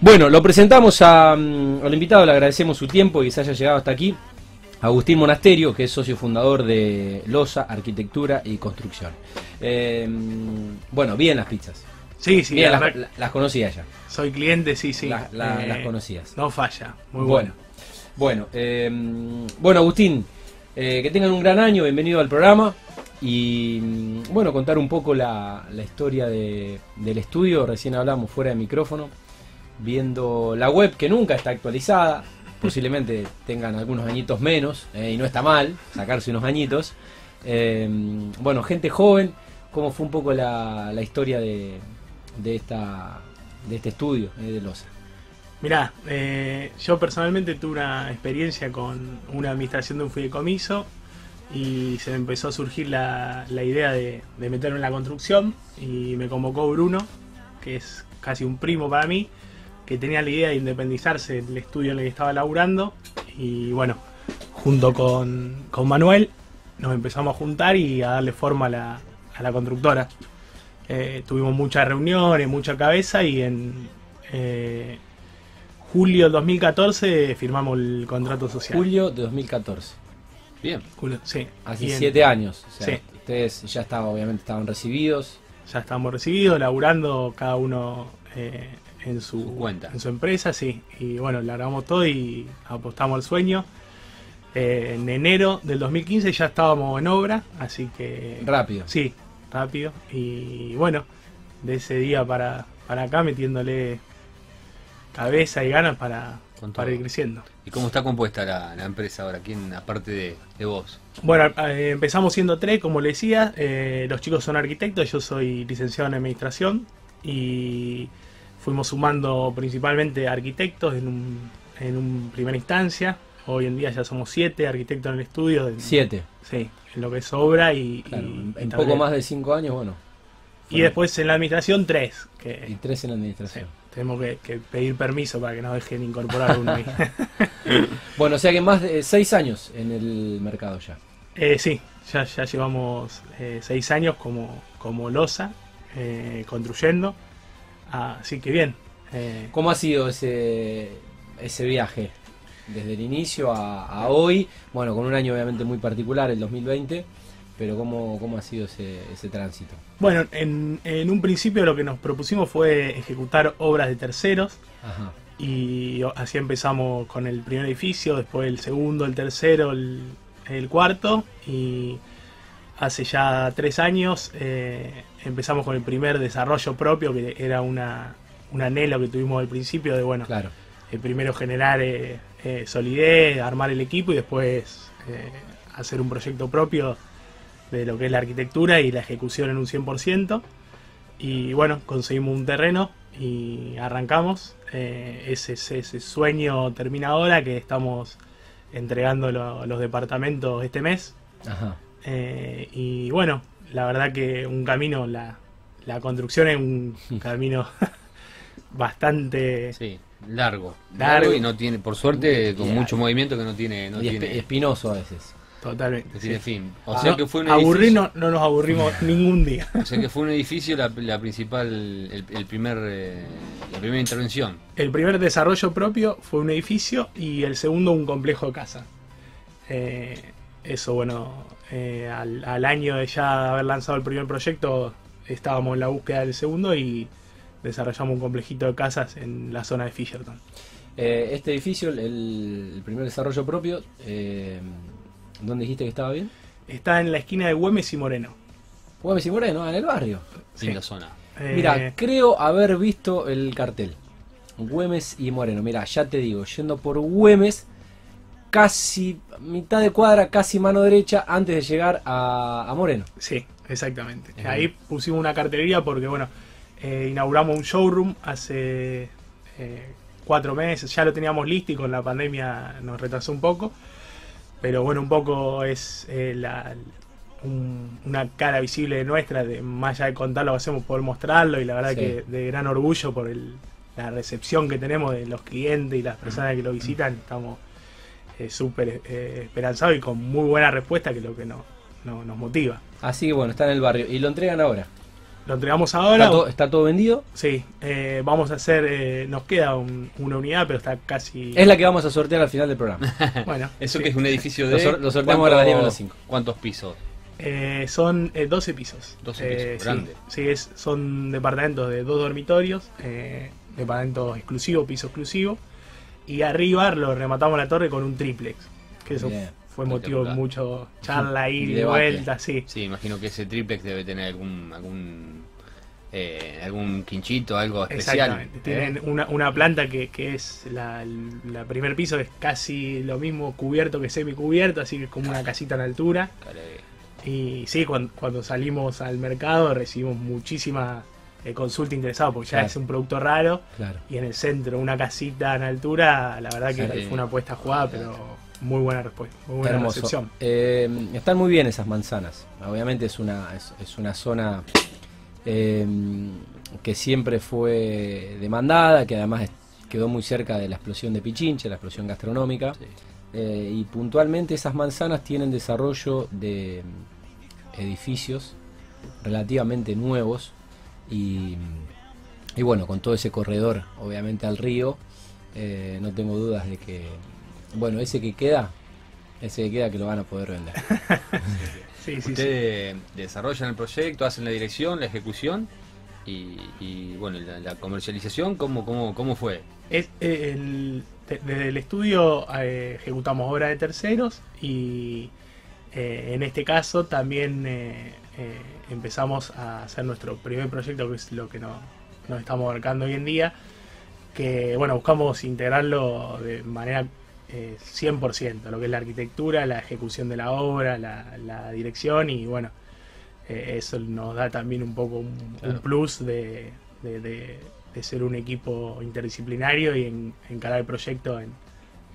Bueno, lo presentamos a, mm, al invitado, le agradecemos su tiempo y que se haya llegado hasta aquí. Agustín Monasterio, que es socio fundador de LOSA, Arquitectura y Construcción. Eh, bueno, bien las pizzas. Sí, sí, Bien, la las, las conocías ya. soy cliente, sí, sí. La- la- Eh, las conocías. No falla, muy bueno. bueno. Bueno, eh, bueno Agustín, eh, que tengan un gran año, bienvenido al programa. Y mm, bueno, contar un poco la, la historia de- del estudio. Recién hablamos fuera de micrófono, viendo la web que nunca está actualizada. Posiblemente tengan algunos añitos menos, eh, y no está mal sacarse unos añitos. Eh, bueno, gente joven, ¿cómo fue un poco la, la historia de, de, esta, de este estudio eh, de LOSA? Mirá, yo personalmente tuve una experiencia con una administración de un fideicomiso y se me empezó a surgir la, la idea de, de meterme en la construcción y me convocó Bruno, que es casi un primo para mí, que tenía la idea de independizarse del estudio en el que estaba laburando y bueno, junto con, con Manuel nos empezamos a juntar y a darle forma a la, a la constructora. Eh, tuvimos muchas reuniones, mucha cabeza y en eh, julio del 2014 firmamos el contrato social. Julio de 2014. Bien. Julio, sí. Hace siete años. O sea, Sí. ustedes ya estaban, obviamente estaban recibidos. Ya estábamos recibidos, laburando cada uno eh, en su, Su cuenta. En su empresa, sí. Y bueno, largamos todo y apostamos al sueño. Eh, en enero del 2015 ya estábamos en obra, así que... Rápido. Sí, rápido. Y bueno, de ese día para, para acá metiéndole cabeza y ganas para, para ir creciendo. ¿Y cómo está compuesta la, la empresa ahora? ¿Quién, aparte de, de vos? Bueno, eh, empezamos siendo tres, como le decía. eh, los chicos son arquitectos, yo soy licenciado en administración y fuimos sumando principalmente arquitectos en un, en un primera instancia. Hoy en día ya somos siete arquitectos en el estudio. en- Siete. Sí, en lo que es obra y, Claro, y- en tablero. poco más de cinco años, bueno. Y después en la administración tres, que Y tres en la sí, administración. tenemos que, que pedir permiso para que nos dejen incorporar uno ahí. Bueno, o sea que más de seis años en el mercado ya. Eh, sí, ya, ya llevamos eh, seis años como, como losa, eh, construyendo. Así que bien. eh, ¿Cómo ha sido ese, ese viaje? Desde el inicio a, a hoy, bueno, con un año obviamente muy particular, el 2020, pero ¿cómo, cómo ha sido ese, ese tránsito? bueno, en, en un principio lo que nos propusimos fue ejecutar obras de terceros Ajá. y así empezamos con el primer edificio, después el segundo, el tercero, el, el cuarto y hace ya tres años eh, empezamos con el primer desarrollo propio que era una, un anhelo que tuvimos al principio de bueno Claro. eh, primero generar eh, eh, solidez, armar el equipo y después hacer un proyecto propio de lo que es la arquitectura y la ejecución en un 100%. Y bueno, conseguimos un terreno y arrancamos. Ese, ese, ese sueño termina ahora que estamos entregando lo- los departamentos este mes. Ajá. Y bueno, la verdad que un camino, la, la construcción es un camino bastante... Sí, largo. Largo. Y no tiene, por suerte, con mucho movimiento que no tiene, no y espi- tiene, espinoso a veces. Totalmente. sí. fin. O Ah, sea que fue un aburrir edificio, no, no nos aburrimos ningún día. o sea que fue un edificio la, la principal, el, el primer, eh, la primera intervención. El primer desarrollo propio fue un edificio y el segundo un complejo de casa. Eh, eso, bueno, eh, al, al año de ya haber lanzado el primer proyecto, estábamos en la búsqueda del segundo y desarrollamos un complejito de casas en la zona de Fisherton. Eh, este edificio, el, el primer desarrollo propio, eh, ¿dónde dijiste que estaba bien? Está en la esquina de Güemes y Moreno. Güemes y Moreno, en el barrio. Sí. En la zona. Eh, Mira, creo haber visto el cartel. Güemes y Moreno. Mira, ya te digo, yendo por Güemes, casi mitad de cuadra, casi mano derecha, antes de llegar a, a Moreno. Sí, exactamente. Ahí pusimos una cartelería porque, bueno, eh, inauguramos un showroom hace eh, cuatro meses, ya lo teníamos listo y con la pandemia nos retrasó un poco. Pero bueno, un poco es eh, la, un- una cara visible de nuestra, de más allá de contar lo que hacemos, poder mostrarlo y la verdad Sí. que de gran orgullo por el- la recepción que tenemos de los clientes y las personas que lo visitan. Estamos eh, súper eh, esperanzados y con muy buena respuesta, que es lo que no- no- nos motiva. Así que bueno, está en el barrio. Y lo entregan ahora. lo entregamos ahora. ¿Está, todo, está todo vendido? Sí, eh, vamos a hacer, eh, nos queda un- una unidad, pero está casi... Es la que vamos a sortear al final del programa. Bueno, Eso sí. que es un edificio Lo de. sor- lo sorteamos ¿cuántos- ahora, a las cinco. ¿Cuántos pisos? Eh, son eh, 12 pisos. 12 Eh, pisos, sí. grande. Sí, es, son departamentos de dos dormitorios, eh, departamento exclusivo, piso exclusivo. Y arriba lo rematamos la torre con un triplex. Que eso Bien. fue motivo de mucho charla, y Debate. vuelta, sí. Sí, imagino que ese triplex debe tener algún. algún eh, algún quinchito, algo especial. Exactamente. ¿eh? Tienen una, una planta que, que es la, la primer piso, es casi lo mismo cubierto que semicubierto, así que es como una casita en altura. Y sí, cuando, cuando salimos al mercado recibimos muchísima eh, consulta interesada, porque ya Claro. es un producto raro. Claro. Y en el centro, una casita en altura, la verdad que Sí. fue una apuesta jugada, pero muy buena respuesta, muy buena Hermoso. recepción. Eh, están muy bien esas manzanas. Obviamente es una, es, es una zona eh, que siempre fue demandada, que además quedó muy cerca de la explosión de Pichinche, la explosión gastronómica. Sí. Eh, y puntualmente esas manzanas tienen desarrollo de mm, edificios relativamente nuevos y, y bueno, con todo ese corredor obviamente al río, eh, no tengo dudas de que, bueno, ese que queda, ese que queda que lo van a poder vender. Sí, sí, sí. Ustedes desarrollan el proyecto, hacen la dirección, la ejecución y, y, bueno, la, la comercialización, ¿cómo, cómo, ¿cómo fue? Es, eh, el- de- desde el estudio eh, ejecutamos obra de terceros y eh, en este caso también eh, empezamos a hacer nuestro primer proyecto que es lo que no- nos estamos abarcando hoy en día que bueno buscamos integrarlo de manera eh, 100% lo que es la arquitectura la ejecución de la obra la, la dirección y bueno eh, eso nos da también un poco un, plus de, de- de- de ser un equipo interdisciplinario y en, encarar el proyecto en,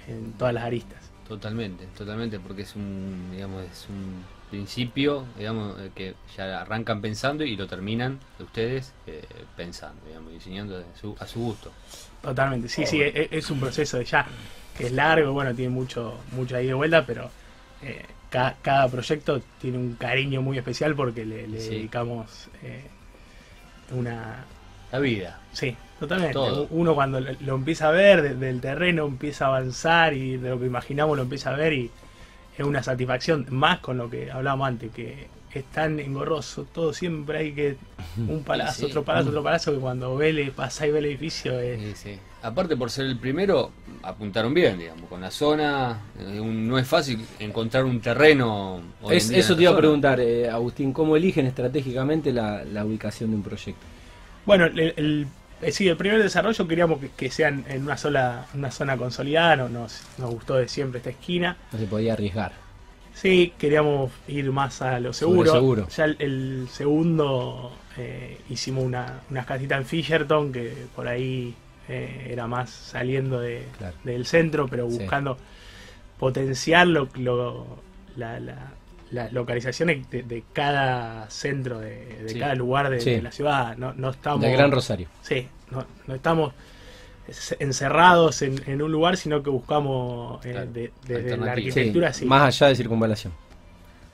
en todas las aristas. Totalmente, totalmente, porque es un, digamos, es un principio, digamos, eh, que ya arrancan pensando y lo terminan ustedes eh, pensando, digamos, diseñando de su- a su gusto. Totalmente, sí, sí, e- es, un proceso de ya que es largo, bueno, tiene mucho, mucha ida y vuelta, pero eh, ca- cada proyecto tiene un cariño muy especial porque le, le Sí. dedicamos eh, una, La vida. Sí, totalmente. Todo. Uno cuando lo, lo empieza a ver desde el terreno empieza a avanzar y de lo que imaginamos lo empieza a ver y es una satisfacción más con lo que hablábamos antes, que es tan engorroso, todo siempre hay que un palazo, Sí, sí. otro palazo, otro palazo, que cuando ve, le pasa y ve el edificio es... Sí, sí. Aparte por ser el primero, apuntaron bien, digamos, con la zona, eh, un- no es fácil encontrar un terreno. hoy Es- en día eso en te iba a preguntar, eh, Agustín, ¿cómo eligen estratégicamente la, la ubicación de un proyecto? Bueno, el, el- eh, sí, el primer desarrollo queríamos que, que sean en una sola una zona consolidada, no- nos, nos gustó de siempre esta esquina. No se podía arriesgar. Sí, queríamos ir más a lo seguro. seguro. Ya el, el segundo eh, hicimos una, unas casitas en Fisherton que por ahí eh, era más saliendo de, Claro. del centro, pero Sí. buscando potenciar lo, lo- la- la- las localizaciones de, de cada centro, de, de Sí. cada lugar de, Sí. de la ciudad. No, no estamos, Del Gran Rosario. Sí, no, no estamos es- encerrados en, en un lugar, sino que buscamos eh, Claro, de- desde la arquitectura. sí. Más allá de circunvalación.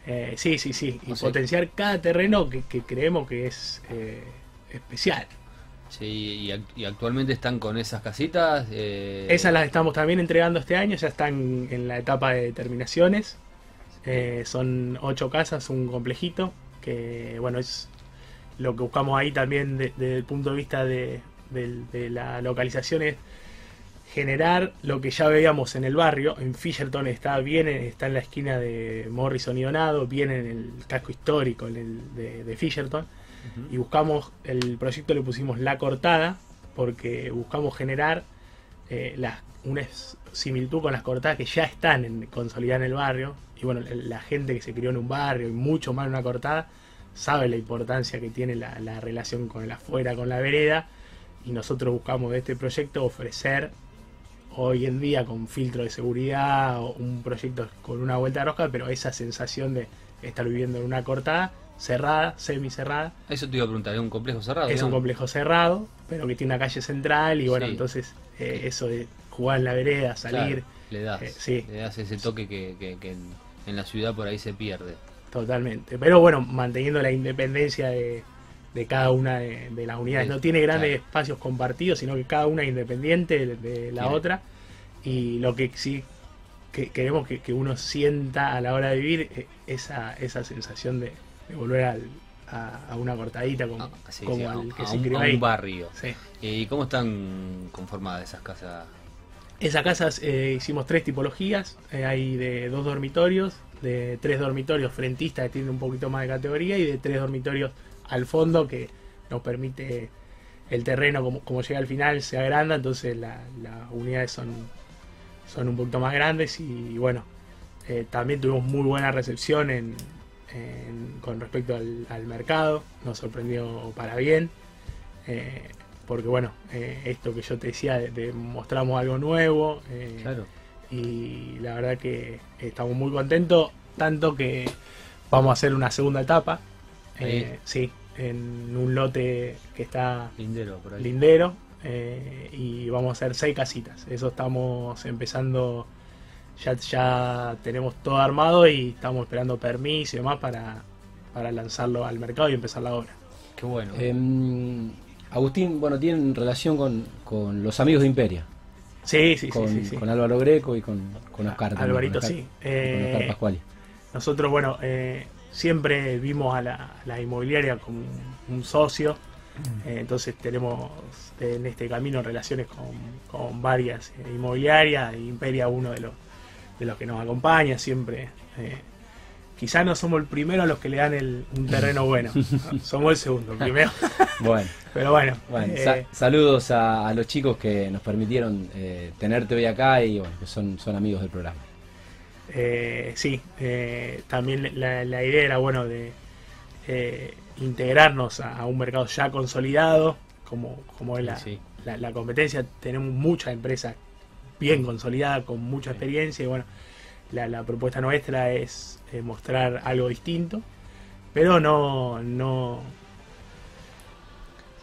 Eh, sí, sí, sí. Y O sea- potenciar cada terreno que, que creemos que es eh, especial. Sí, y, y actualmente están con esas casitas. eh, Esas las estamos también entregando este año, ya están en la etapa de terminaciones. Eh, son ocho casas, un complejito, que bueno, es lo que buscamos ahí también de- desde el punto de vista de, la localización es generar lo que ya veíamos en el barrio. En Fisherton está bien, en- está en la esquina de Morrison y Donado, bien en el casco histórico en el de, de Fisherton. Y buscamos, el proyecto le pusimos La Cortada, porque buscamos generar eh, las- una similitud con las cortadas que ya están en, consolidadas en el barrio. Y bueno, la gente que se crió en un barrio y mucho más en una cortada, sabe la importancia que tiene la, la relación con el afuera, con la vereda. Y nosotros buscamos de este proyecto ofrecer hoy en día con filtro de seguridad o un proyecto con una vuelta de rosca, pero esa sensación de estar viviendo en una cortada cerrada, semi cerrada, Eso te iba a preguntar, ¿es un complejo cerrado? es un complejo cerrado, pero que tiene una calle central y bueno, Sí. entonces eh, eso de jugar en la vereda, salir, Claro, le das, eh, sí. le das ese toque que, que- que en, en la ciudad por ahí se pierde. totalmente. Pero bueno, manteniendo la independencia de, de cada una de, de las unidades. No tiene grandes claro. espacios compartidos, sino que cada una es independiente de, de la otra. Y lo que sí que queremos que, que uno sienta a la hora de vivir eh, esa, esa sensación de, de volver al- a, a una cortadita como, Ah, sí, como sí, a, al que a se un, a un barrio. Sí. ¿Y cómo están conformadas esas casas? Esas casas eh, hicimos tres tipologías. eh, hay de dos dormitorios, de tres dormitorios frentistas que tienen un poquito más de categoría y de tres dormitorios al fondo que nos permite el terreno como, como llega al final se agranda, entonces la- las unidades son, son un poquito más grandes y, bueno, eh, también tuvimos muy buena recepción con respecto al, al mercado, nos sorprendió para bien. Porque bueno, eh, esto que yo te decía, de, de mostramos algo nuevo eh, Claro. y la verdad que estamos muy contentos, tanto que vamos a hacer una segunda etapa, eh, sí, en un lote que está Lindero, por ahí. lindero eh, y vamos a hacer seis casitas. Eso estamos empezando, ya, ya tenemos todo armado y estamos esperando permiso y demás para, para lanzarlo al mercado y empezar la obra. Qué bueno. Agustín, bueno, tienen relación con, con los amigos de Imperia, Sí, sí, con, sí, sí, sí. con Álvaro Greco y con, con Oscar. también, Alvarito, con Oscar- sí. Con Eh, Oscar Pascuali. Nosotros, bueno, eh, siempre vimos a la, la inmobiliaria como un, socio, eh, entonces tenemos eh, en este camino relaciones con, con varias eh, inmobiliarias, Imperia uno de los, de los que nos acompaña siempre. Quizás no somos el primero a los que le dan el, un terreno bueno, ¿no? somos el segundo, el primero, Bueno, pero bueno. bueno eh, sa- saludos a, a los chicos que nos permitieron eh, tenerte hoy acá y bueno, que son, son amigos del programa. Eh, sí, eh, también la, la idea era bueno de integrarnos a, a un mercado ya consolidado, como, como es la, Sí. la- la competencia. Tenemos muchas empresas bien consolidadas, con mucha experiencia, y bueno, la, la propuesta nuestra es eh, mostrar algo distinto, pero no, no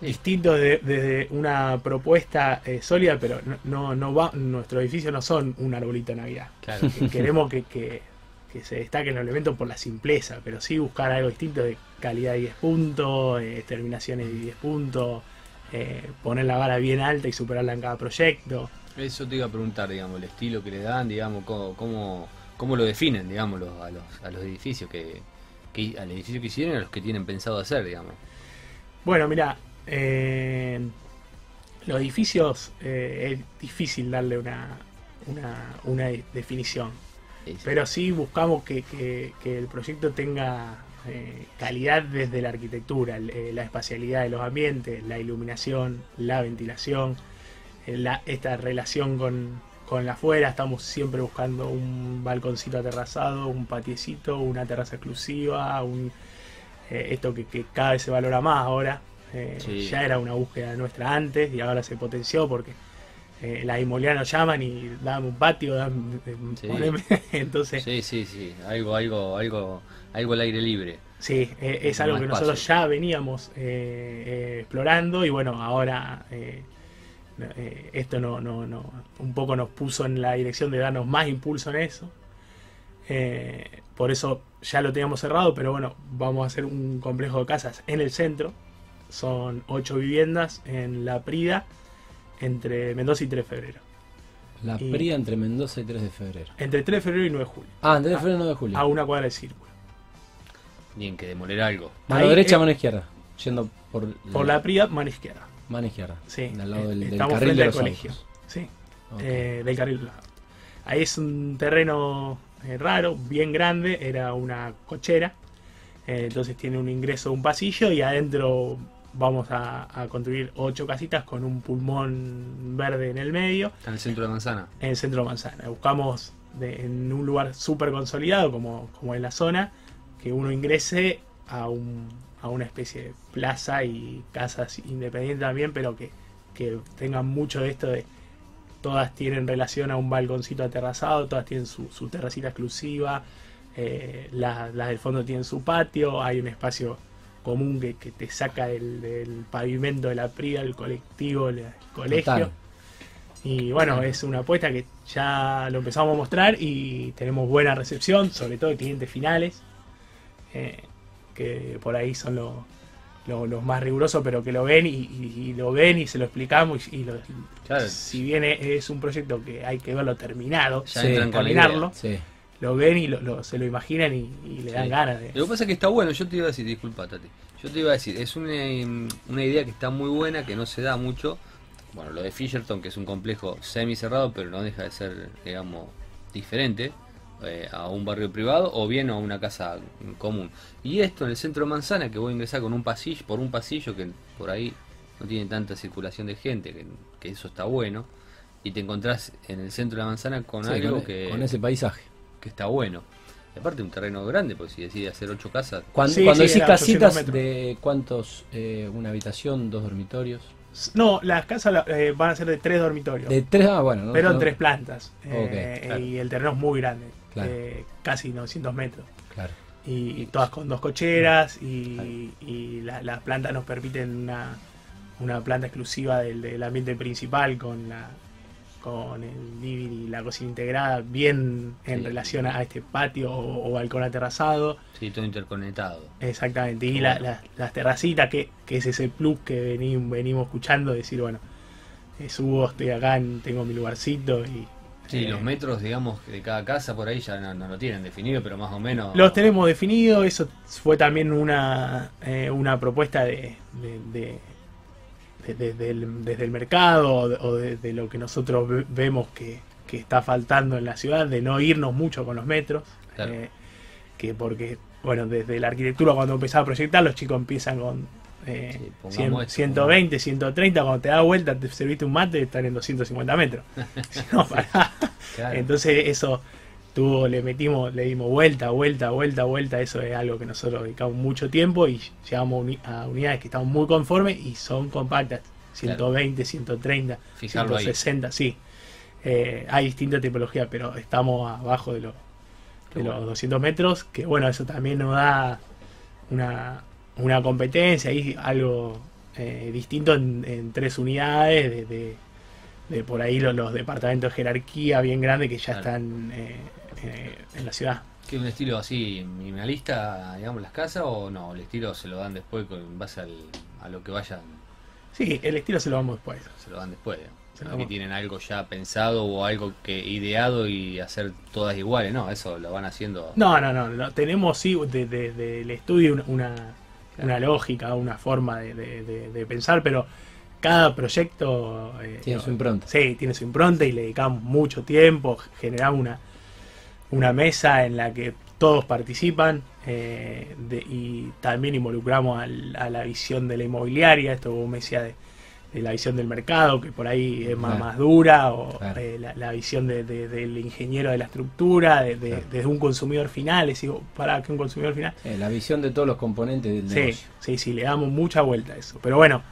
Sí. distinto de- desde una propuesta eh, sólida, pero no, no, no va, nuestros edificios no son un arbolito de Navidad. Claro. Que queremos que, que- que se destaquen los elementos por la simpleza, pero sí buscar algo distinto de calidad de 10 puntos, eh, terminaciones de 10 puntos, eh, poner la vara bien alta y superarla en cada proyecto. Eso te iba a preguntar, digamos, el estilo que le dan, digamos, cómo, cómo, cómo lo definen, digamos, los- a, los, a los edificios que, que al edificio que hicieron y a los que tienen pensado hacer, digamos. Bueno, mira, eh, los edificios eh, es difícil darle una, una, una de- definición. Sí, sí. Pero sí buscamos que, que- que el proyecto tenga eh, calidad desde la arquitectura, eh, la espacialidad de los ambientes, la iluminación, la ventilación, eh, la- esta relación con, con la afuera. Estamos siempre buscando un balconcito aterrazado, un patiecito, una terraza exclusiva, un, eh, esto que, que cada vez se valora más ahora. Eh, Sí. Ya era una búsqueda nuestra antes y ahora se potenció porque eh, las inmobiliarias nos llaman y dame un patio, dame, eh, Sí. entonces Sí, sí, sí, algo, algo, algo, algo al aire libre. sí, es algo que nosotros ya veníamos explorando y bueno, ahora eh, eh, esto no, no, no, un poco nos puso en la dirección de darnos más impulso en eso. Eh, por eso ya lo teníamos cerrado, pero bueno, vamos a hacer un complejo de casas en el centro. Son ocho viviendas en La Prida, entre Mendoza y 3 de febrero. La Y- PRIA entre Mendoza y 3 de febrero. Entre 3 de febrero y 9 de julio. Ah, entre 3 de febrero y 9 de julio. A una cuadra de círculo. Bien, que demoler algo. Mano ahí derecha, es- mano izquierda. Yendo por, Por La Prida, mano izquierda. Mano izquierda. Sí, Al lado del, carril frente de al los colegio. autos. Sí, eh, del carril. Ahí es un terreno eh, raro, bien grande, era una cochera, eh, entonces tiene un ingreso, un pasillo y adentro vamos a, a construir ocho casitas con un pulmón verde en el medio, Está en el centro de manzana. en el centro de Manzana. Buscamos de- en un lugar súper consolidado como, como en la zona, que uno ingrese a, un, a una especie de plaza y casas independientes también, pero que, que tengan mucho de esto de todas tienen relación a un balconcito aterrazado, todas tienen su, su terracita exclusiva, eh, las, las del fondo tienen su patio, hay un espacio común que, que te saca del, del pavimento de la prida, el colectivo, el colegio. Total. Y bueno, es una apuesta que ya lo empezamos a mostrar y tenemos buena recepción, sobre todo de clientes finales, eh, que por ahí son lo- lo- los más rigurosos, pero que lo ven y, y- y lo ven y se lo explicamos. Y, y lo- Claro. si bien es, es un proyecto que hay que verlo terminado, idea. Sí. lo ven y lo, lo- se lo imaginan y, y le dan Sí. ganas de. Lo que pasa es que está bueno, yo te iba a decir, disculpa Tati, yo te iba a decir, es una, una idea que está muy buena, que no se da mucho. Bueno, lo de Fisherton, que es un complejo semi cerrado, pero no deja de ser, digamos, diferente eh, a un barrio privado o bien a una casa común. Y esto en el centro de Manzana, que voy a ingresar con un pasillo, por un pasillo que por ahí no tiene tanta circulación de gente, que, que eso está bueno. Y te encontrás en el centro de la manzana con Sí, algo con, que, con ese paisaje. que está bueno. Y aparte un terreno grande, porque si decide hacer ocho casas, Cuando, Sí, cuando sí, decís era 800 casitas. ¿de cuántos? Eh, ¿Una habitación, dos dormitorios? No, las casas la- eh, van a ser de tres dormitorios. De tres, ah, bueno. no- pero en no- tres plantas. Eh, claro. Y el terreno es muy grande. Claro. eh, casi 900 metros. Claro. Y, y todas con dos cocheras. Y, la- las plantas nos permiten una, una planta exclusiva del, del ambiente principal con la con el living y la cocina integrada bien en Sí. relación a este patio o, o balcón aterrazado. sí, todo interconectado. Exactamente. Y la- la- las terracitas, que, que es ese plus que veni- venimos escuchando, decir, bueno, eh, subo, estoy acá, en- tengo mi lugarcito y... Sí, eh, los metros, digamos, de cada casa por ahí ya no, no lo tienen definido, pero más o menos. Los tenemos definidos, eso fue también una, eh, una propuesta de, de- de- de- desde, el, desde el mercado o de, lo que nosotros ve- vemos que, que está faltando en la ciudad, de no irnos mucho con los metros, Claro. eh, que porque, bueno, desde la arquitectura cuando empezaba a proyectar los chicos empiezan con eh, Sí, pongamos 100, esto, 120, 130, cuando te das vuelta, te serviste un mate, están en 250 metros. Si no, pará. Claro. Entonces eso tuvo, le metimos, le dimos vuelta, vuelta, vuelta, vuelta, eso es algo que nosotros dedicamos mucho tiempo y llegamos uni- a unidades que estamos muy conformes y son compactas, 120, 130, Fijarlo ahí. 160, sí. Eh, hay distintas tipologías, pero estamos abajo de, los Qué de bueno. los 200 metros, que bueno, eso también nos da una, una competencia y algo eh, distinto en, en tres unidades, de, de- de por ahí los, los departamentos de jerarquía bien grandes que ya Claro. están eh, eh, en la ciudad. ¿Qué un estilo así minimalista, digamos, las casas o no? El estilo se lo dan después con en base al, a lo que vayan, Sí, el estilo se lo vamos después. se lo dan después. Se No que damos. tienen algo ya pensado o algo que ideado y hacer todas iguales, no, eso lo van haciendo. No, no, no, no, tenemos sí de- de- del estudio una, una, una lógica, una forma de, de- de- de pensar, pero cada proyecto eh, Tiene su impronta. Sí, tiene su impronta y le dedicamos mucho tiempo, generamos una, una mesa en la que todos participan eh, y también involucramos al- a la visión de la inmobiliaria, esto como me de, de la visión del mercado, que por ahí es más, Claro. más dura, o Claro. eh, la, la visión de- de- del ingeniero de la estructura, de, de- Claro. desde un consumidor final, es decir, para que un consumidor final Eh, la visión de todos los componentes del Sí, negocio. sí, sí, le damos mucha vuelta a eso. Pero bueno,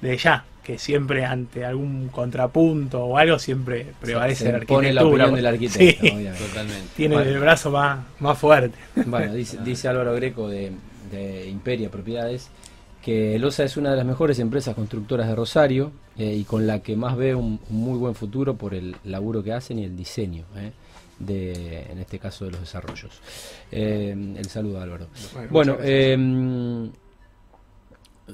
de ya, que siempre ante algún contrapunto o algo, siempre prevalece Se la impone la arquitectura. opinión del arquitecto, Sí, obviamente. Totalmente. tiene Bueno. el brazo más, más fuerte. Bueno, dice, dice Álvaro Greco de, de Imperia Propiedades que Losa es una de las mejores empresas constructoras de Rosario eh, y con la que más ve un, un muy buen futuro por el laburo que hacen y el diseño, eh, de, en este caso de los desarrollos. Eh, el saludo Álvaro. Bueno,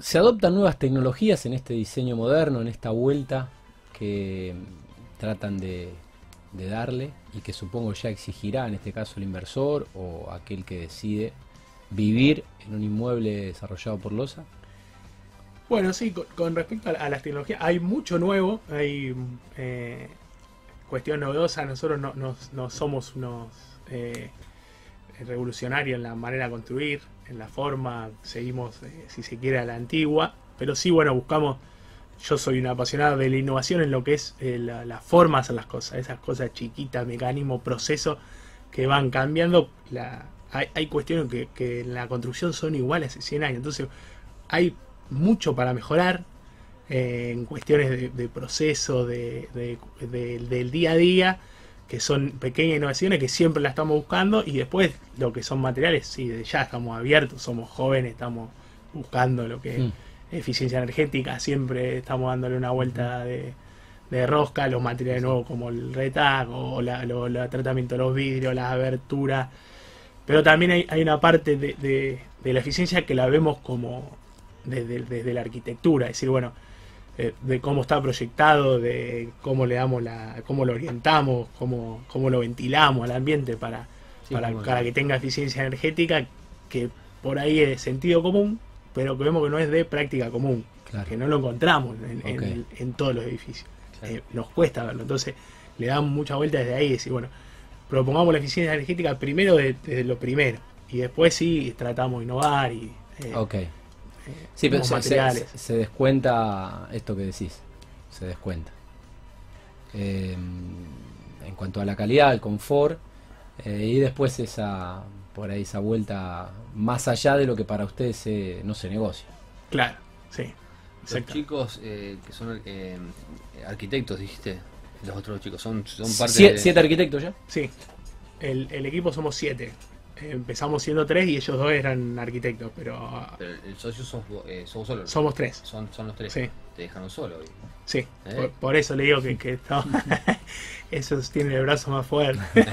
se adoptan nuevas tecnologías en este diseño moderno, en esta vuelta que tratan de, de darle y que supongo ya exigirá en este caso el inversor o aquel que decide vivir en un inmueble desarrollado por Losa. Bueno, sí, con, respecto a, las tecnologías, hay mucho nuevo, hay eh, cuestión novedosa, nosotros no, no- no somos unos eh, revolucionarios en la manera de construir, en la forma, seguimos, eh, si se quiere, a la antigua, pero sí, bueno, buscamos, yo soy un apasionado de la innovación en lo que es eh, la, la forma de hacer las cosas, esas cosas chiquitas, mecanismos, procesos que van cambiando, la, hay, hay cuestiones que, que en la construcción son iguales hace 100 años, entonces hay mucho para mejorar eh, en cuestiones de, de proceso, de, de- de- del día a día, que son pequeñas innovaciones que siempre las estamos buscando y después lo que son materiales, sí, ya estamos abiertos, somos jóvenes, estamos buscando lo que Mm. es eficiencia energética, siempre estamos dándole una vuelta de, de rosca, los materiales nuevos como el retac o la, lo- el tratamiento de los vidrios, las aberturas, pero también hay, hay una parte de, de- de la eficiencia que la vemos como desde, desde la arquitectura, es decir, bueno, eh, de cómo está proyectado, de cómo le damos la, cómo lo orientamos, cómo, cómo lo ventilamos al ambiente para, Sí, para, para que tenga eficiencia energética, que por ahí es de sentido común, pero que vemos que no es de práctica común, Claro. que no lo encontramos en, en- todos los edificios. Claro. Eh, nos cuesta verlo, entonces le damos mucha vuelta desde ahí y decir, bueno, propongamos la eficiencia energética primero de- desde lo primero, y después sí tratamos de innovar y... eh. Sí, pero se, se- se descuenta esto que decís. Se descuenta. Eh, en cuanto a la calidad, al confort, eh, y después esa por ahí esa vuelta más allá de lo que para ustedes se- no se negocia. Claro, sí. Los Exacto. chicos eh, que son eh, arquitectos, dijiste. Los otros chicos son, son parte Sie- de... ¿Siete arquitectos ya? Sí, el, el equipo somos siete. Empezamos siendo tres y ellos dos eran arquitectos, pero Pero el socio sos, eh, sos solo. somos tres. Son, son los tres. Sí. Te dejaron solo. hoy. Sí, Eh. por, por eso le digo que, que no, esos tienen el brazo más fuerte.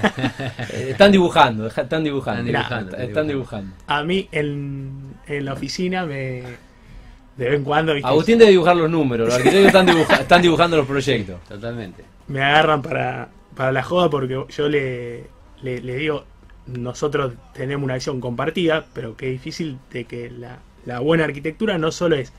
Están dibujando, están dibujando. Están Mirá, dibujando, están, están dibujando. A mí en, en la oficina me de vez en cuando ¿viste? Agustín debe dibujar los números, los arquitectos están, dibuja- están dibujando los proyectos. Totalmente. me agarran para, para la joda porque yo le, le, le digo, nosotros tenemos una acción compartida, pero es difícil de que la, la buena arquitectura no solo es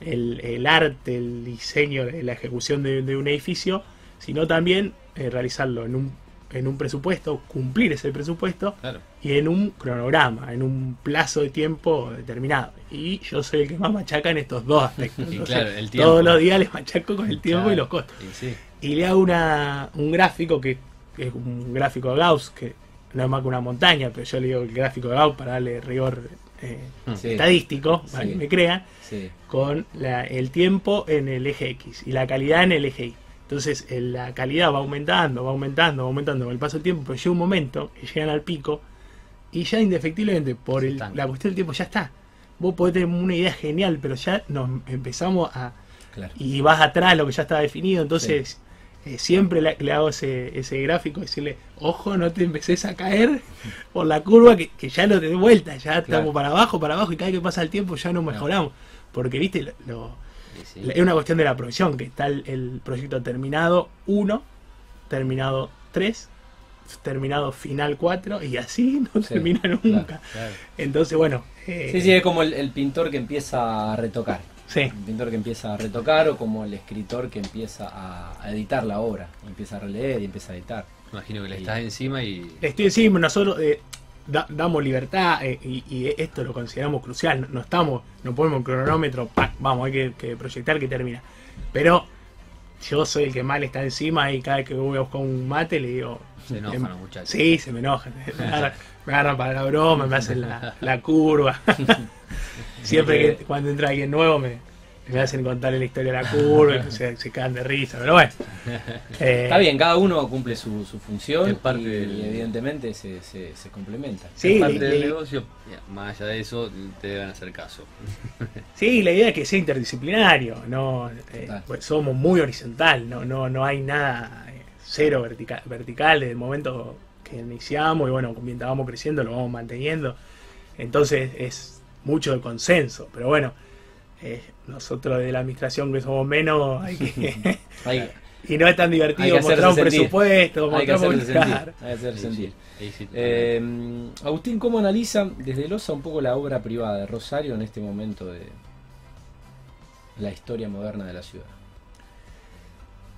el, el arte, el diseño, la ejecución de, de un edificio, sino también eh, realizarlo en un, en un presupuesto, cumplir ese presupuesto Claro. y en un cronograma, en un plazo de tiempo determinado. Y yo soy el que más machaca en estos dos aspectos. Claro, el tiempo. Todos los días les machaco con el tiempo y los costos Y sí. y le hago una, un gráfico que, que es un gráfico de Gauss, que no es más que una montaña, pero yo le digo el gráfico de Gauss para darle rigor eh, Sí, estadístico, para Sí. que me crean, sí. con la- el tiempo en el eje X y la calidad en el eje Y. Entonces la calidad va aumentando, va aumentando, va aumentando con el paso del tiempo, pero llega un momento que llegan al pico y ya indefectiblemente por el- la cuestión del tiempo ya está. Vos podés tener una idea genial, pero ya nos empezamos a, Claro. y vas atrás lo que ya está definido. Entonces, eh, siempre le, le hago ese, ese gráfico, decirle, ojo, no te empeces a caer por la curva que, que ya lo de vuelta, ya estamos para abajo, para abajo, y cada vez que pasa el tiempo ya no mejoramos. Porque, viste, lo- lo- Y sí. es una cuestión de la provisión, que está el, el proyecto terminado 1, terminado 3, terminado final 4, y así no Sí, termina claro. nunca. Claro. Entonces, bueno. eh, Sí, sí, es como el, el pintor que empieza a retocar. Sí. El pintor que empieza a retocar o como el escritor que empieza a, a editar la obra. Empieza a releer y empieza a editar. Imagino que le estás encima y. Estoy encima, nosotros eh, da- damos libertad eh, y, y esto lo consideramos crucial. No, no estamos, no ponemos un cronómetro, ¡pac! vamos, hay que, que proyectar que termina. Pero yo soy el que más le está encima y cada vez que voy a buscar un mate le digo. Se enojan em, los muchachos. Sí, se me enojan. Me agarran, me agarran para la broma, me hacen la, la curva. Siempre que cuando entra alguien nuevo me, me hacen contar la historia de la curva y se, se cagan de risa. Pero bueno. Eh, Está bien, cada uno cumple su, su función Es parte y, del- evidentemente se, se, se complementa. Sí, parte le- del le- negocio, más allá de eso, te deben hacer caso. Sí, la idea es que sea interdisciplinario, no eh, pues somos muy horizontal, no, no, no hay nada eh, cero vertical, vertical desde el momento que iniciamos y bueno, mientras vamos creciendo lo vamos manteniendo. Entonces es mucho de consenso, pero bueno, eh, nosotros de la administración que somos menos hay que Hay, y no es tan divertido mostrar un sentir. presupuesto, hay que mostrar hacerse sentir. hay que hacerse Sí, sentir. Eh, Agustín, ¿cómo analiza desde Loza un poco la obra privada de Rosario en este momento de la historia moderna de la ciudad?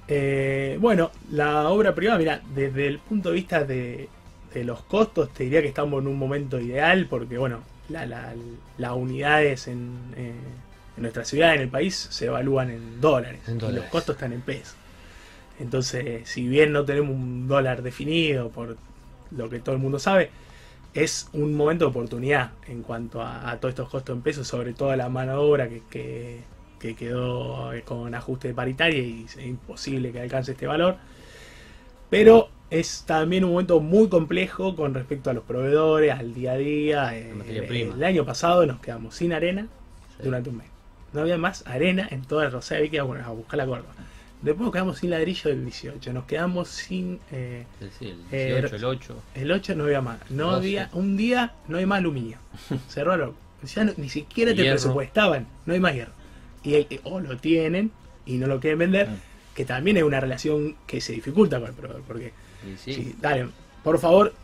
Eh, bueno, la obra privada, mira, desde el punto de vista de, de los costos, te diría que estamos en un momento ideal porque, bueno, la- la- las unidades en, eh, en nuestra ciudad, en el país, se evalúan en dólares, En y los costos están en pesos. Entonces, si bien no tenemos un dólar definido por lo que todo el mundo sabe, es un momento de oportunidad en cuanto a, a todos estos costos en pesos, sobre todo a la mano de obra que, que, que quedó eh, con ajuste paritario y es imposible que alcance este valor. Pero es también un momento muy complejo con respecto a los proveedores, al día a día. eh, el año pasado nos quedamos sin arena Sí. durante un mes. No había más arena en toda el Rosario, había que ir a, bueno, a buscar la Córdoba. Después nos quedamos sin ladrillo del 18, nos quedamos sin... eh, Sí, el Eh, 18, el 8. el 8 no había más. No 12. había un día, no hay más aluminio. Cerró lo- Ya no- ni siquiera te Hierro. presupuestaban, no hay más hierro. Y eh, o lo tienen y no lo quieren vender, Ah. que también es una relación que se dificulta con el proveedor, porque sí, Sí, dale, por favor,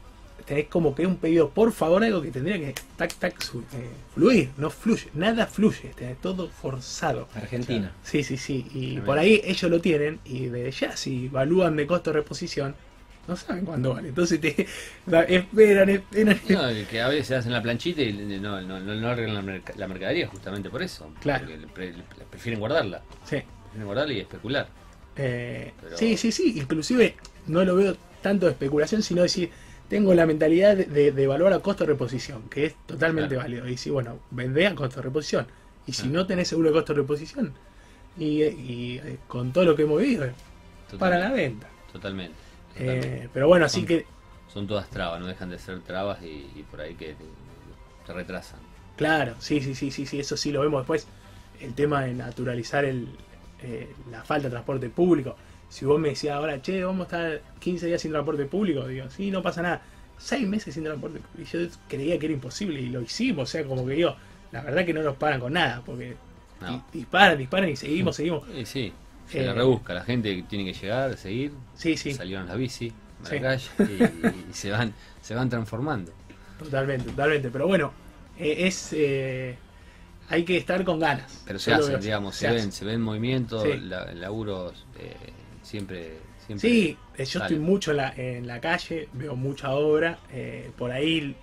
tenés como que un pedido, por favor, algo que tendría que tac, tac, su- eh, fluir, no fluye, nada fluye, tenés todo forzado. Argentina. Sí, sí, sí, y Tremendo. por ahí ellos lo tienen y de ya si evalúan de costo de reposición, no saben cuándo vale. Entonces te esperan, esperan. No, que a veces hacen la planchita y no, no, no, no arreglan la, merc- la mercadería justamente por eso. Claro. Pre- prefieren guardarla. Sí. Prefieren guardarla y especular. Eh, Pero- Sí, sí, sí. Inclusive no lo veo tanto de especulación, sino decir, tengo la mentalidad de, de, evaluar a costo de reposición, que es totalmente Claro. válido. Y si, bueno, vendé a costo de reposición. Y si no tenés seguro de costo de reposición, y, y, eh, con todo lo que hemos vivido, para la venta. Totalmente. Eh, pero bueno, así Son- que, Son todas trabas, no dejan de ser trabas y, y por ahí que te, te retrasan. claro, sí, sí, sí, sí, sí, eso sí lo vemos después. El tema de naturalizar el, eh, la falta de transporte público. Si vos me decías ahora, che, vamos a estar 15 días sin transporte público, digo, sí, no pasa nada. 6 meses sin transporte público. Y yo creía que era imposible y lo hicimos, o sea, como que digo, la verdad que no nos paran con nada, porque No. disparan, disparan y seguimos, seguimos. Y sí, se Eh, la rebusca. La gente tiene que llegar, seguir, Sí, sí, salieron las bici a Sí. la calle y, y se van se van transformando. totalmente, totalmente. Pero bueno, eh, es. eh, hay que estar con ganas. Pero se hacen, digamos, se se, ven, se ven movimientos, Sí. la- laburos eh, siempre, siempre. Sí, eh, yo estoy mucho en la, en la calle, veo mucha obra. eh, por ahí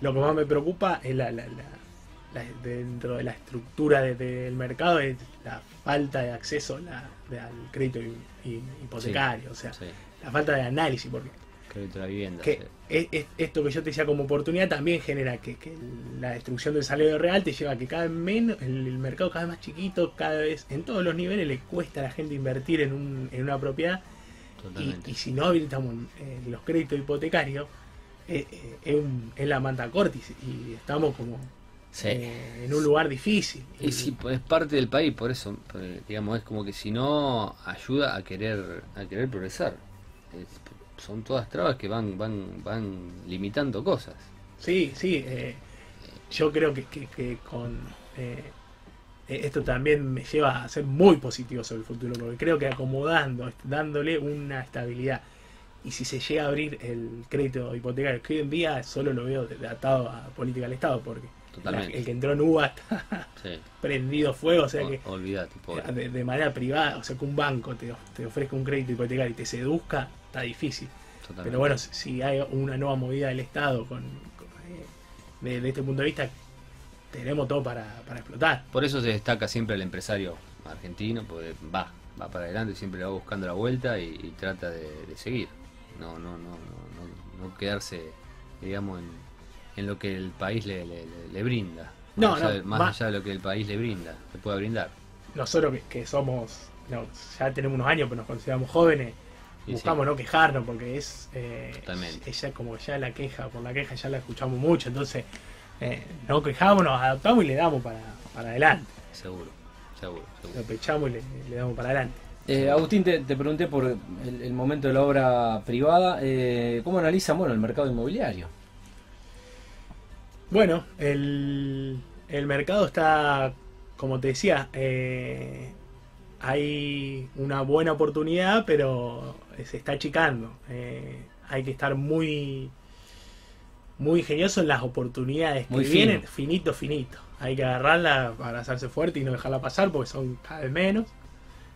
lo que más me preocupa es la, la- la- dentro de la estructura de- del mercado es la falta de acceso la- de- al crédito hi- hi- hipotecario, o sea, Sí, la falta de análisis, porque crédito la vivienda. que sí. Es- es- esto que yo te decía como oportunidad también genera que, que la destrucción del salario real te lleva a que cada vez menos, el, el mercado cada vez más chiquito, cada vez en todos los niveles le cuesta a la gente invertir en, un- en una propiedad y, si no habilitamos eh, los créditos hipotecarios, eh, eh, es, un- es la manta cortis y estamos como Sí. eh, en un lugar difícil. Y sí, pues, es parte del país, por eso, eh, digamos, es como que si no ayuda a querer, a querer progresar. Son todas trabas que van, van, van limitando cosas. Sí, sí. eh, yo creo que, que- que con eh, eh, esto también me lleva a ser muy positivo sobre el futuro, porque creo que acomodando, dándole una estabilidad. Y si se llega a abrir el crédito hipotecario, que hoy en día solo lo veo atado a política del Estado, porque la- el que entró en UBA está Sí. prendido fuego, o sea que O- de, de manera privada, o sea que un banco te, te ofrezca un crédito hipotecario y te seduzca, está difícil. Totalmente. Pero bueno, si- hay una nueva movida del Estado con, con, eh, de, de este punto de vista, tenemos todo para, para explotar. Por eso se destaca siempre el empresario argentino, porque va, va para adelante, siempre va buscando la vuelta y, y trata de, de seguir. No, no, no, no, no, no quedarse, digamos, en, en lo que el país le, le- brinda. No, más allá, no, de, más va- allá de lo que el país le brinda, le pueda brindar. Nosotros que, que somos, no, ya tenemos unos años, pero nos consideramos jóvenes, Buscamos sí, no quejarnos porque es, eh, Totalmente. es ya como ya la queja, por la queja ya la escuchamos mucho, entonces eh, no quejamos, nos adaptamos y le damos para, para adelante. seguro, seguro, Lo seguro. pechamos y le, le damos para adelante. Eh, Agustín, te, te pregunté por el, el momento de la obra privada. eh, ¿Cómo analizan bueno, el mercado inmobiliario? Bueno, el, el mercado está, como te decía, eh, hay una buena oportunidad, pero se está achicando. Eh, hay que estar muy, muy ingenioso en las oportunidades que Muy vienen, finito, finito. Hay que agarrarla para hacerse fuerte y no dejarla pasar porque son cada vez menos.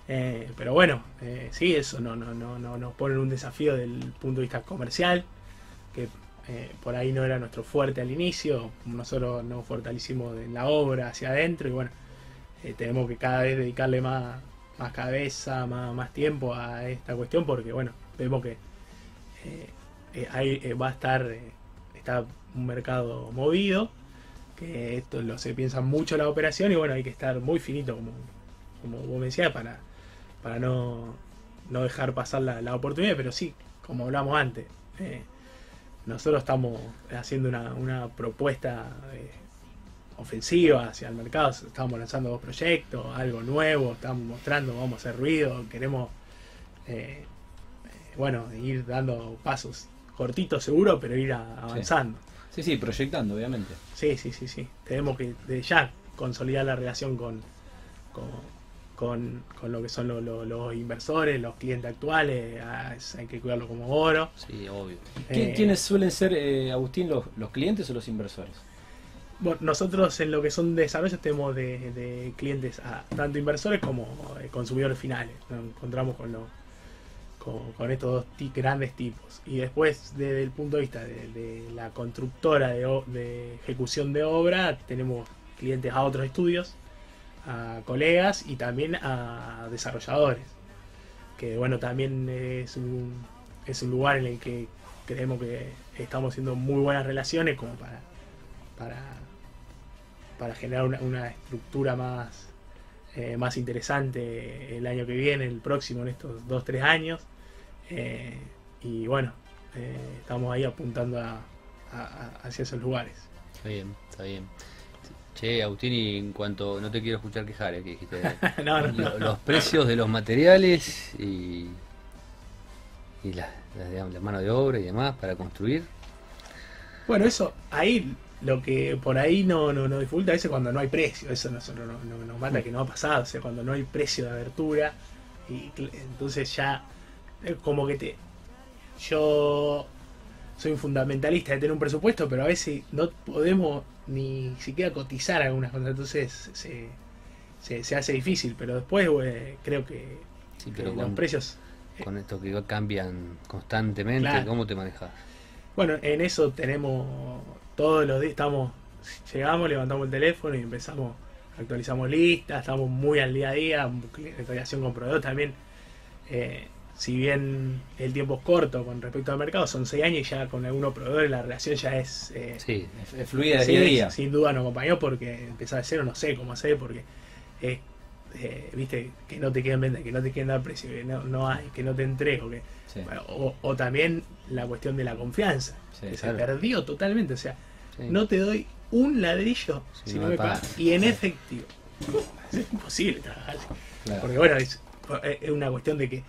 Eh, pero bueno, eh, sí, eso no, no, no, no nos pone en un desafío del punto de vista comercial, que eh, por ahí no era nuestro fuerte al inicio, nosotros nos fortalecimos en la obra hacia adentro y bueno, tenemos que cada vez dedicarle más, más cabeza, más, más tiempo a esta cuestión porque bueno, vemos que eh, eh, hay, eh, va a estar, está un mercado movido, que esto lo se piensa mucho la operación y bueno, hay que estar muy finito como, como vos me decías para, para no, no dejar pasar la, la oportunidad, pero sí, como hablamos antes, nosotros estamos haciendo una, una propuesta ofensiva hacia el mercado, estamos lanzando dos proyectos, algo nuevo, estamos mostrando, vamos a hacer ruido, queremos eh, bueno, ir dando pasos cortitos seguro, pero ir a- avanzando. Sí, sí, proyectando, obviamente. Sí, sí, sí, sí. Tenemos que de ya consolidar la relación con, con, con, con lo que son lo- lo- los inversores, los clientes actuales. ah, es- hay que cuidarlo como oro. Sí, obvio. ¿Qui- Eh, ¿Quiénes suelen ser, eh, Agustín, los, los clientes o los inversores? Bueno, nosotros en lo que son desarrollos tenemos de, de clientes a tanto inversores como eh, consumidores finales. Nos encontramos con, lo- con, estos dos grandes tipos. Y después, desde el punto de vista de, la constructora de, de ejecución de obra, tenemos clientes a otros estudios, a colegas y también a desarrolladores. Que bueno, también es un, es un lugar en el que creemos que estamos haciendo muy buenas relaciones como para para, para generar una, una estructura más, eh, más interesante el año que viene, el próximo, en estos dos, tres años. Eh, y bueno, eh, estamos ahí apuntando a- a- a- hacia esos lugares. Está bien, está bien. Che, Agustín, y en cuanto. No te quiero escuchar quejar, eh, que dijiste. no, no, lo- no. los precios de los materiales y. y la, la, la mano de obra y demás para construir. Bueno, eso, ahí lo que por ahí no, no, no dificulta a veces cuando no hay precio, eso nosotros no, no- nos mata que no ha pasado, o sea, cuando no hay precio de abertura, y entonces ya es como que te. Yo soy un fundamentalista de tener un presupuesto, pero a veces no podemos ni siquiera cotizar algunas cosas, entonces se, se, se hace difícil, pero después eh, creo que, Sí, que pero los precios con esto que cambian constantemente, Claro. ¿cómo te manejas? Bueno, en eso tenemos todos los días, estamos, llegamos, levantamos el teléfono y empezamos, actualizamos listas, estamos muy al día a día, relación con proveedor también. eh, si bien el tiempo es corto con respecto al mercado, son seis años y ya con algunos proveedores la relación ya es... eh, Sí, Es, fluida sí, día a día. Sin duda nos acompañó porque empezar de cero no sé cómo hacer porque es, eh, viste, que no te queden vender, que no te queden dar precio, que no, no hay, que no te entrego, que Sí, bueno, o, o también la cuestión de la confianza, Sí, que claro. se perdió totalmente. O sea, sí. no te doy un ladrillo Si no me pagas. pagas. Y en efectivo. Es imposible trabajar claro. Porque bueno, es, es una cuestión de que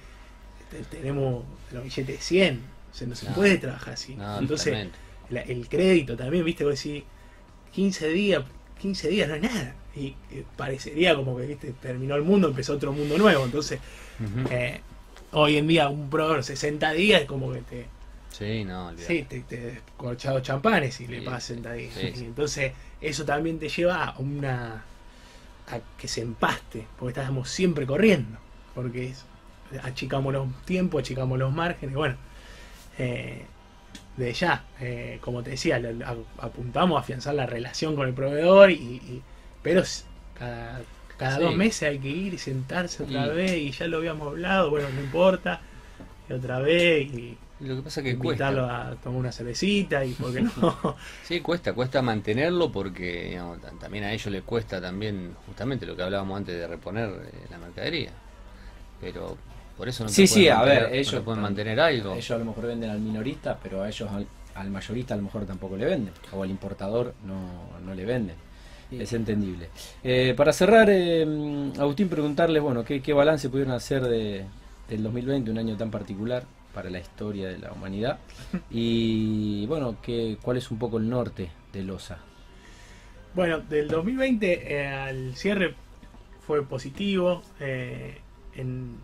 te- tenemos los billetes de 100. O sea, no se No. puede trabajar así. No, Entonces, la- el crédito también, viste, vos decís, 15 días, 15 días no es nada. Y eh, parecería como que viste terminó el mundo, empezó otro mundo nuevo. Entonces, eh, hoy en día un proveedor 60 días es como que te, Sí, no, olvidate. Sí, te, te corchado champanes y le ahí. sí, sí. Y entonces, eso también te lleva a una. a que se empaste, porque estamos siempre corriendo. Porque es- achicamos los tiempos, achicamos los márgenes. Bueno, eh, de ya, eh, como te decía, apuntamos a afianzar la relación con el proveedor, y, y- pero cada, cada Sí. dos meses hay que ir y sentarse otra Y- vez, y ya lo habíamos hablado, bueno, no importa, y otra vez, y Lo que pasa que invitarlo cuesta. a tomar una cervecita y por qué no Sí, cuesta, cuesta mantenerlo porque digamos, ta- también a ellos les cuesta también justamente lo que hablábamos antes de reponer eh, la mercadería. Pero por eso no Sí, sí, pueden a mantener- ver, ellos pueden mantener algo. Ellos a lo mejor venden al minorista, pero a ellos al, al mayorista a lo mejor tampoco le venden. O al importador no, no le venden. Es entendible. Eh, para cerrar, eh, Agustín, preguntarles, bueno, ¿qué, qué balance pudieron hacer de, del 2020, un año tan particular para la historia de la humanidad? Y bueno, ¿qué, ¿cuál es un poco el norte de LOSA? bueno del 2020 eh, al cierre fue positivo eh, en,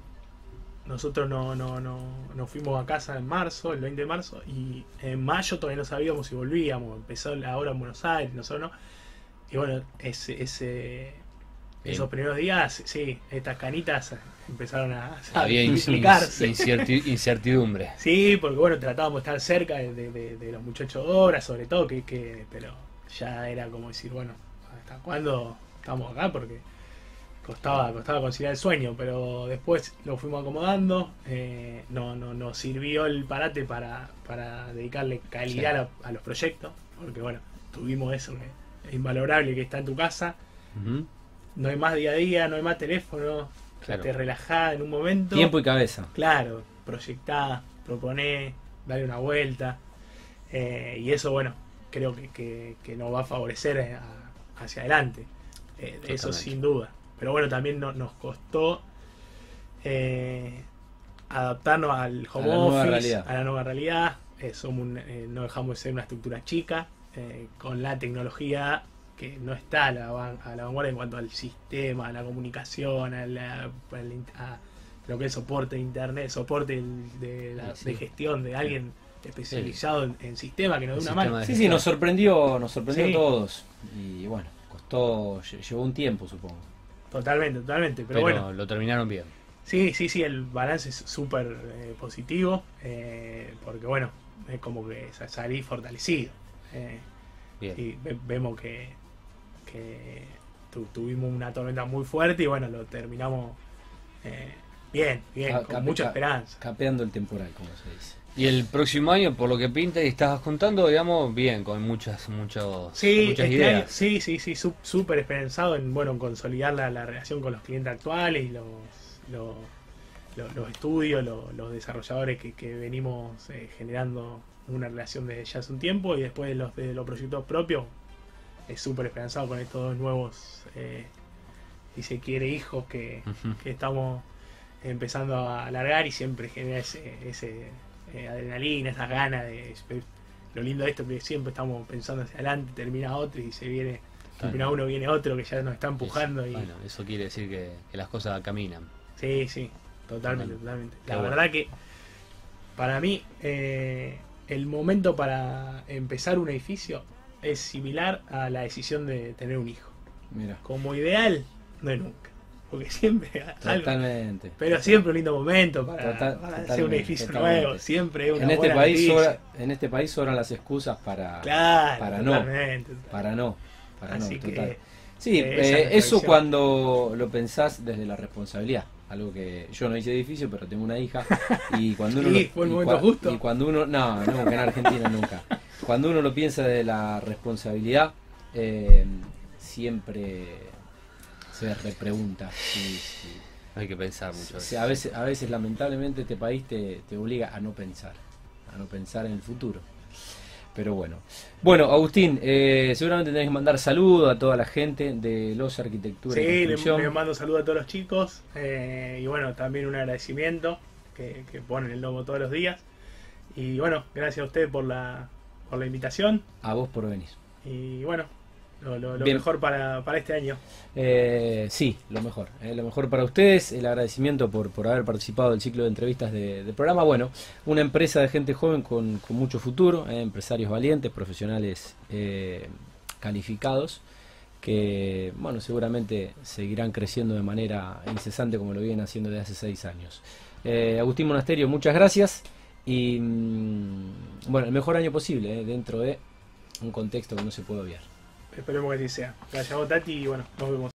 nosotros no, no, no, nos fuimos a casa en marzo el 20 de marzo y en mayo todavía no sabíamos si volvíamos empezó la obra en Buenos Aires nosotros no y bueno ese, ese esos primeros días sí estas canitas empezaron a, a Había multiplicarse. incertidumbre. Sí, porque bueno, tratábamos de estar cerca de, de- de- de los muchachos de obra, sobre todo, que, que pero ya era como decir, bueno, ¿hasta cuándo estamos acá? Porque costaba, costaba conciliar el sueño, pero después lo fuimos acomodando, eh, no, no, nos sirvió el parate para, para dedicarle calidad a, a los proyectos, porque bueno, tuvimos eso que invalorable que está en tu casa, no hay más día a día, no hay más teléfono, Claro. te relajás en un momento. Tiempo y cabeza. Claro, proyectá, proponé, darle una vuelta. eh, y eso, bueno, creo que, que- que nos va a favorecer eh, a- hacia adelante. Eh, eso sin duda. Pero bueno, también no- nos costó eh, adaptarnos al home A la office, realidad. a la nueva realidad. Somos un- eh, no dejamos de ser una estructura chica. Eh, con la tecnología que no está a la, a la vanguardia en cuanto al sistema, a la comunicación, a, la- lo que es soporte de internet, soporte de, la- Sí, sí. de gestión de alguien especializado en, en sistema que nos dé una mano. Sí, sí, nos sorprendió, nos sorprendió Sí. a todos. Y bueno, costó, lle- llevó un tiempo, supongo. Totalmente, totalmente. Pero, Pero, bueno, lo terminaron bien. sí, sí, sí, el balance es súper eh, positivo. eh, porque bueno, es como que sa- salí fortalecido. Eh, y ve- vemos que, que tu- tuvimos una tormenta muy fuerte y bueno, lo terminamos eh, bien, bien, Ca- con mucha esperanza. Capeando el temporal, como se dice. Y el próximo año, por lo que pinta y estabas contando, digamos, bien, con muchas, muchos, Sí, muchas este ideas. año- sí, sí, sí, su- súper esperanzado en bueno en consolidar la, la relación con los clientes actuales y los, los, los- los estudios, los, los desarrolladores que, que venimos eh, generando una relación desde ya hace un tiempo y después de los, de los proyectos propios, es súper esperanzado con estos dos nuevos, eh, si se quiere, hijos que, que estamos empezando a alargar y siempre genera ese, ese eh, adrenalina, esas ganas de lo lindo de esto que siempre estamos pensando hacia adelante, termina otro y se viene, Claro. termina uno, viene otro que ya nos está empujando y Bueno, eso quiere decir que, que las cosas caminan. sí, sí, totalmente, totalmente. La bueno. verdad que para mí eh, el momento para empezar un edificio es similar a la decisión de tener un hijo. Mira, Como ideal, no es nunca, porque siempre algo, totalmente. Pero siempre un lindo momento para, Total- para hacer un edificio totalmente. nuevo. Siempre es una En este, buena país sobra- en este país sobran las excusas para, Claro, para no. para no. Para Así no, que. Sí, eh, es eso cuando lo pensás desde la responsabilidad. Algo que yo no hice edificio, pero tengo una hija. Y cuando uno. Sí, lo- fue el y momento cua- justo. Y cuando uno. No, nunca, en Argentina nunca. Cuando uno lo piensa de la responsabilidad, eh, siempre se repregunta. si- si- Hay que pensar mucho. si a, veces, a veces, lamentablemente, este país te, te obliga a no pensar. A no pensar en el futuro. Pero bueno. Bueno, Agustín, eh, seguramente tenés que mandar saludos a toda la gente de Los Arquitectura Sí, y le, le mando saludos a todos los chicos. eh, y bueno, también un agradecimiento que, que ponen el logo todos los días. Y bueno, gracias a ustedes por la, por la invitación. A vos por venir. Y bueno, lo, lo- lo Bien. mejor para, para este año. Eh, sí, lo mejor. eh, lo mejor para ustedes. El agradecimiento por, por haber participado del ciclo de entrevistas de- del programa. Bueno, una empresa de gente joven con, con mucho futuro, eh, empresarios valientes, profesionales calificados, que bueno, seguramente seguirán creciendo de manera incesante como lo vienen haciendo desde hace seis años. Agustín Monasterio, muchas gracias. Y mm, bueno, el mejor año posible dentro de un contexto que no se puede obviar. Esperemos que así sea. Gracias Tati, y bueno, nos vemos.